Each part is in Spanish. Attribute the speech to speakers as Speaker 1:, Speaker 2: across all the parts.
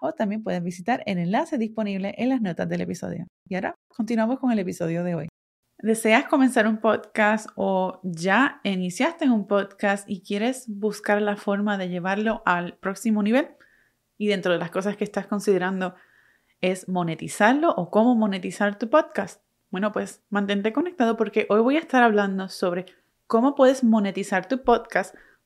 Speaker 1: o también puedes visitar el enlace disponible en las notas del episodio. Y ahora continuamos con el episodio de hoy. ¿Deseas comenzar un podcast o ya iniciaste un podcast y quieres buscar la forma de llevarlo al próximo nivel? Y dentro de las cosas que estás considerando es monetizarlo o cómo monetizar tu podcast. Bueno, pues mantente conectado porque hoy voy a estar hablando sobre cómo puedes monetizar tu podcast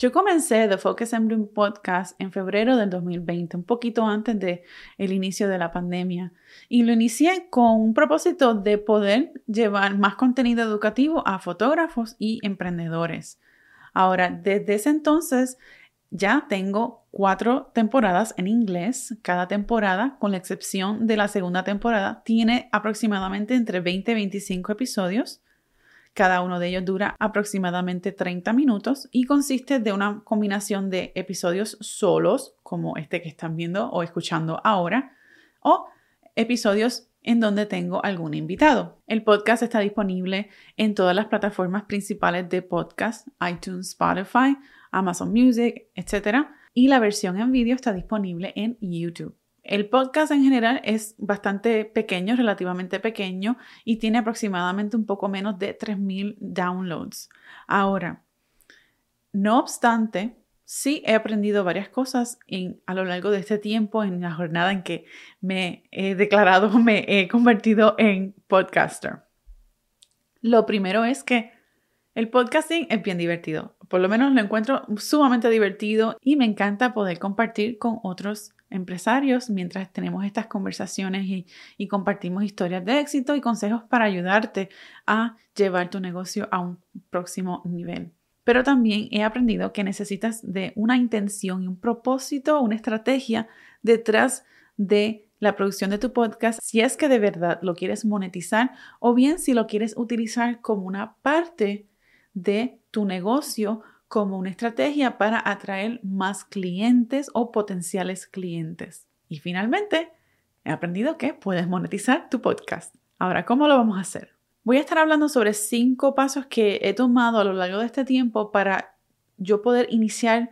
Speaker 1: Yo comencé The Focus and Bloom podcast en febrero del 2020, un poquito antes del el inicio de la pandemia. Y lo inicié con un propósito de poder llevar más contenido educativo a fotógrafos y emprendedores. Ahora, desde ese entonces ya tengo cuatro temporadas en inglés. Cada temporada, con la excepción de la segunda temporada, tiene aproximadamente entre 20 y 25 episodios. Cada uno de ellos dura aproximadamente 30 minutos y consiste de una combinación de episodios solos, como este que están viendo o escuchando ahora, o episodios en donde tengo algún invitado. El podcast está disponible en todas las plataformas principales de podcast, iTunes, Spotify, Amazon Music, etc. Y la versión en vídeo está disponible en YouTube. El podcast en general es bastante pequeño, relativamente pequeño, y tiene aproximadamente un poco menos de 3.000 downloads. Ahora, no obstante, sí he aprendido varias cosas a lo largo de este tiempo, en la jornada en que me he declarado, me he convertido en podcaster. Lo primero es que el podcasting es bien divertido. Por lo menos lo encuentro sumamente divertido y me encanta poder compartir con otros empresarios mientras tenemos estas conversaciones y, compartimos historias de éxito y consejos para ayudarte a llevar tu negocio a un próximo nivel. Pero también he aprendido que necesitas de una intención y un propósito, una estrategia detrás de la producción de tu podcast si es que de verdad lo quieres monetizar o bien si lo quieres utilizar como una parte de tu negocio como una estrategia para atraer más clientes o potenciales clientes. Y finalmente, he aprendido que puedes monetizar tu podcast. Ahora, ¿cómo lo vamos a hacer? Voy a estar hablando sobre cinco pasos que he tomado a lo largo de este tiempo para yo poder iniciar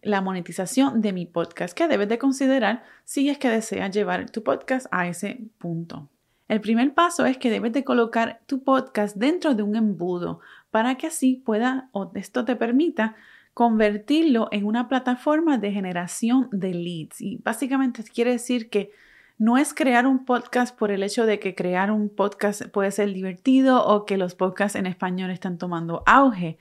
Speaker 1: la monetización de mi podcast que debes de considerar si es que deseas llevar tu podcast a ese punto. El primer paso es que debes de colocar tu podcast dentro de un embudo para que así pueda o esto te permita convertirlo en una plataforma de generación de leads. Y básicamente quiere decir que no es crear un podcast por el hecho de que crear un podcast puede ser divertido o que los podcasts en español están tomando auge.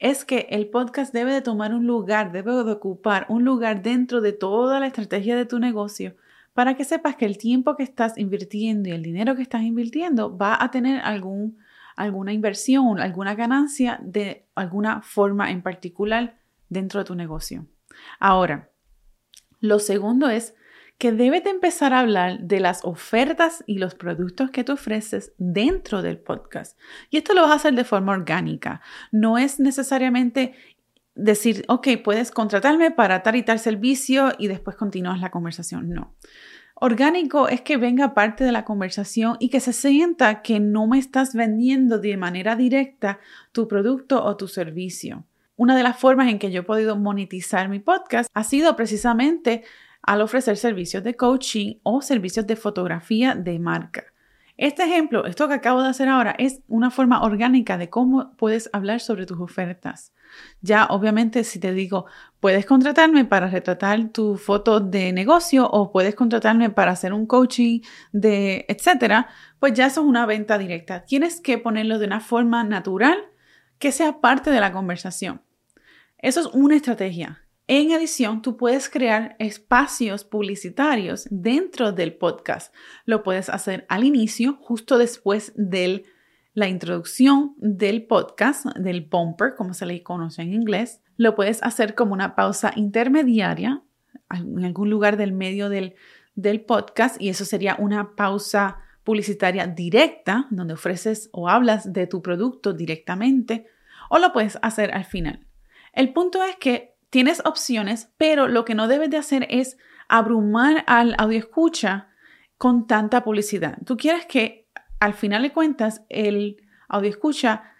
Speaker 1: Es que el podcast debe de tomar un lugar, debe de ocupar un lugar dentro de toda la estrategia de tu negocio para que sepas que el tiempo que estás invirtiendo y el dinero que estás invirtiendo va a tener algún alguna inversión, alguna ganancia de alguna forma en particular dentro de tu negocio. Ahora, lo segundo es que debes de empezar a hablar de las ofertas y los productos que tú ofreces dentro del podcast. Y esto lo vas a hacer de forma orgánica. No es necesariamente decir, ok, puedes contratarme para tal y tal servicio y después continúas la conversación. No. Orgánico es que venga parte de la conversación y que se sienta que no me estás vendiendo de manera directa tu producto o tu servicio. Una de las formas en que yo he podido monetizar mi podcast ha sido precisamente al ofrecer servicios de coaching o servicios de fotografía de marca. Este ejemplo, esto que acabo de hacer ahora, es una forma orgánica de cómo puedes hablar sobre tus ofertas. Ya obviamente si te digo, puedes contratarme para retratar tu foto de negocio o puedes contratarme para hacer un coaching de etcétera, pues ya eso es una venta directa. Tienes que ponerlo de una forma natural que sea parte de la conversación. Eso es una estrategia. En adición, tú puedes crear espacios publicitarios dentro del podcast. Lo puedes hacer al inicio, justo después de la introducción del podcast, del bumper, como se le conoce en inglés. Lo puedes hacer como una pausa intermediaria en algún lugar del medio del, del podcast y eso sería una pausa publicitaria directa, donde ofreces o hablas de tu producto directamente, o lo puedes hacer al final. El punto es que tienes opciones, pero lo que no debes de hacer es abrumar al audio escucha con tanta publicidad. Tú quieres que al final de cuentas el audio escucha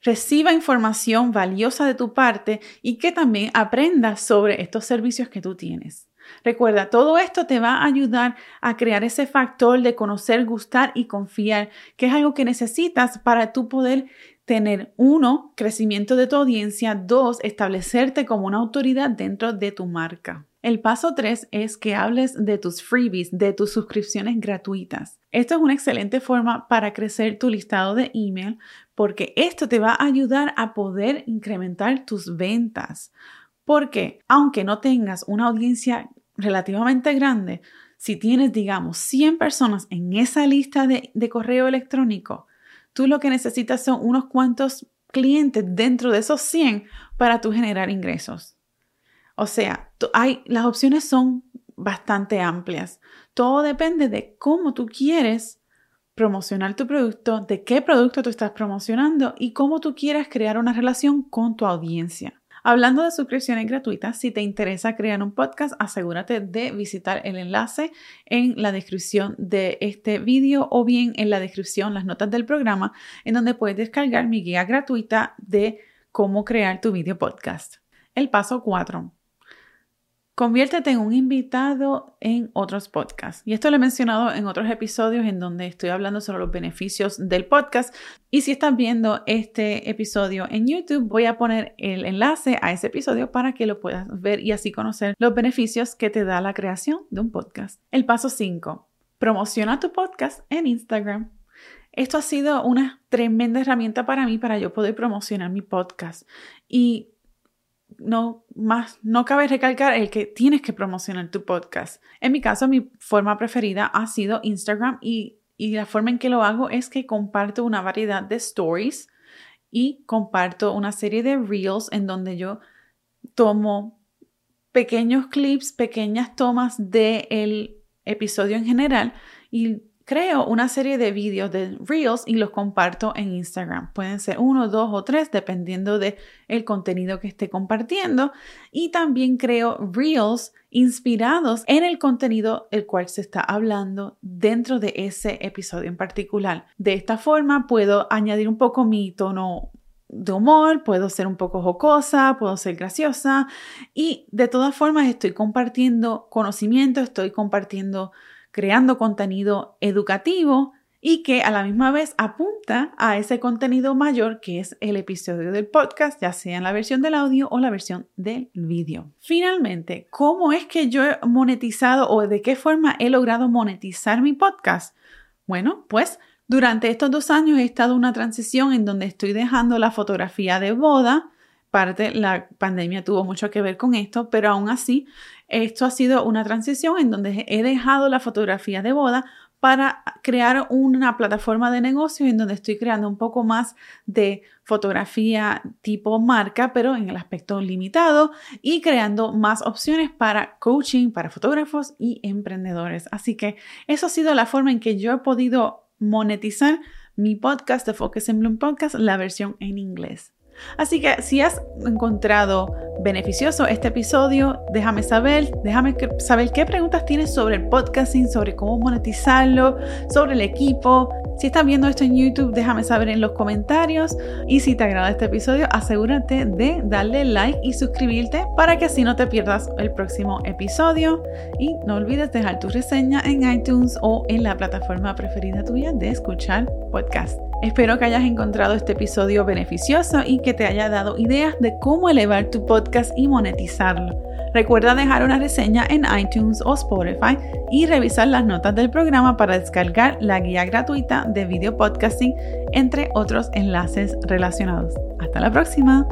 Speaker 1: reciba información valiosa de tu parte y que también aprenda sobre estos servicios que tú tienes. Recuerda, todo esto te va a ayudar a crear ese factor de conocer, gustar y confiar, que es algo que necesitas para tú poder tener, uno, crecimiento de tu audiencia, dos, establecerte como una autoridad dentro de tu marca. El paso tres es que hables de tus freebies, de tus suscripciones gratuitas. Esto es una excelente forma para crecer tu listado de email porque esto te va a ayudar a poder incrementar tus ventas. Porque aunque no tengas una audiencia relativamente grande, si tienes, digamos, 100 personas en esa lista de, de correo electrónico, Tú lo que necesitas son unos cuantos clientes dentro de esos 100 para tú generar ingresos. O sea, hay, las opciones son bastante amplias. Todo depende de cómo tú quieres promocionar tu producto, de qué producto tú estás promocionando y cómo tú quieras crear una relación con tu audiencia. Hablando de suscripciones gratuitas, si te interesa crear un podcast, asegúrate de visitar el enlace en la descripción de este vídeo o bien en la descripción, las notas del programa, en donde puedes descargar mi guía gratuita de cómo crear tu video podcast. El paso 4. Conviértete en un invitado en otros podcasts. Y esto lo he mencionado en otros episodios en donde estoy hablando sobre los beneficios del podcast. Y si estás viendo este episodio en YouTube, voy a poner el enlace a ese episodio para que lo puedas ver y así conocer los beneficios que te da la creación de un podcast. El paso 5. Promociona tu podcast en Instagram. Esto ha sido una tremenda herramienta para mí para yo poder promocionar mi podcast. Y no más, no cabe recalcar el que tienes que promocionar tu podcast. En mi caso, mi forma preferida ha sido Instagram y, y la forma en que lo hago es que comparto una variedad de stories y comparto una serie de reels en donde yo tomo pequeños clips, pequeñas tomas del episodio en general y creo una serie de vídeos de Reels y los comparto en Instagram. Pueden ser uno, dos o tres, dependiendo del el contenido que esté compartiendo. Y también creo Reels inspirados en el contenido el cual se está hablando dentro de ese episodio en particular. De esta forma puedo añadir un poco mi tono de humor, puedo ser un poco jocosa, puedo ser graciosa y de todas formas estoy compartiendo conocimiento, estoy compartiendo creando contenido educativo y que a la misma vez apunta a ese contenido mayor que es el episodio del podcast, ya sea en la versión del audio o la versión del vídeo. Finalmente, ¿cómo es que yo he monetizado o de qué forma he logrado monetizar mi podcast? Bueno, pues durante estos dos años he estado en una transición en donde estoy dejando la fotografía de boda, parte la pandemia tuvo mucho que ver con esto, pero aún así esto ha sido una transición en donde he dejado la fotografía de boda para crear una plataforma de negocios en donde estoy creando un poco más de fotografía tipo marca, pero en el aspecto limitado y creando más opciones para coaching, para fotógrafos y emprendedores. Así que eso ha sido la forma en que yo he podido monetizar mi podcast de Focus en Bloom Podcast, la versión en inglés. Así que si has encontrado beneficioso este episodio, déjame saber, déjame saber qué preguntas tienes sobre el podcasting, sobre cómo monetizarlo, sobre el equipo. Si estás viendo esto en YouTube, déjame saber en los comentarios. Y si te agrada este episodio, asegúrate de darle like y suscribirte para que así no te pierdas el próximo episodio. Y no olvides dejar tu reseña en iTunes o en la plataforma preferida tuya de escuchar podcast. Espero que hayas encontrado este episodio beneficioso y que te haya dado ideas de cómo elevar tu podcast y monetizarlo. Recuerda dejar una reseña en iTunes o Spotify y revisar las notas del programa para descargar la guía gratuita de video podcasting, entre otros enlaces relacionados. Hasta la próxima.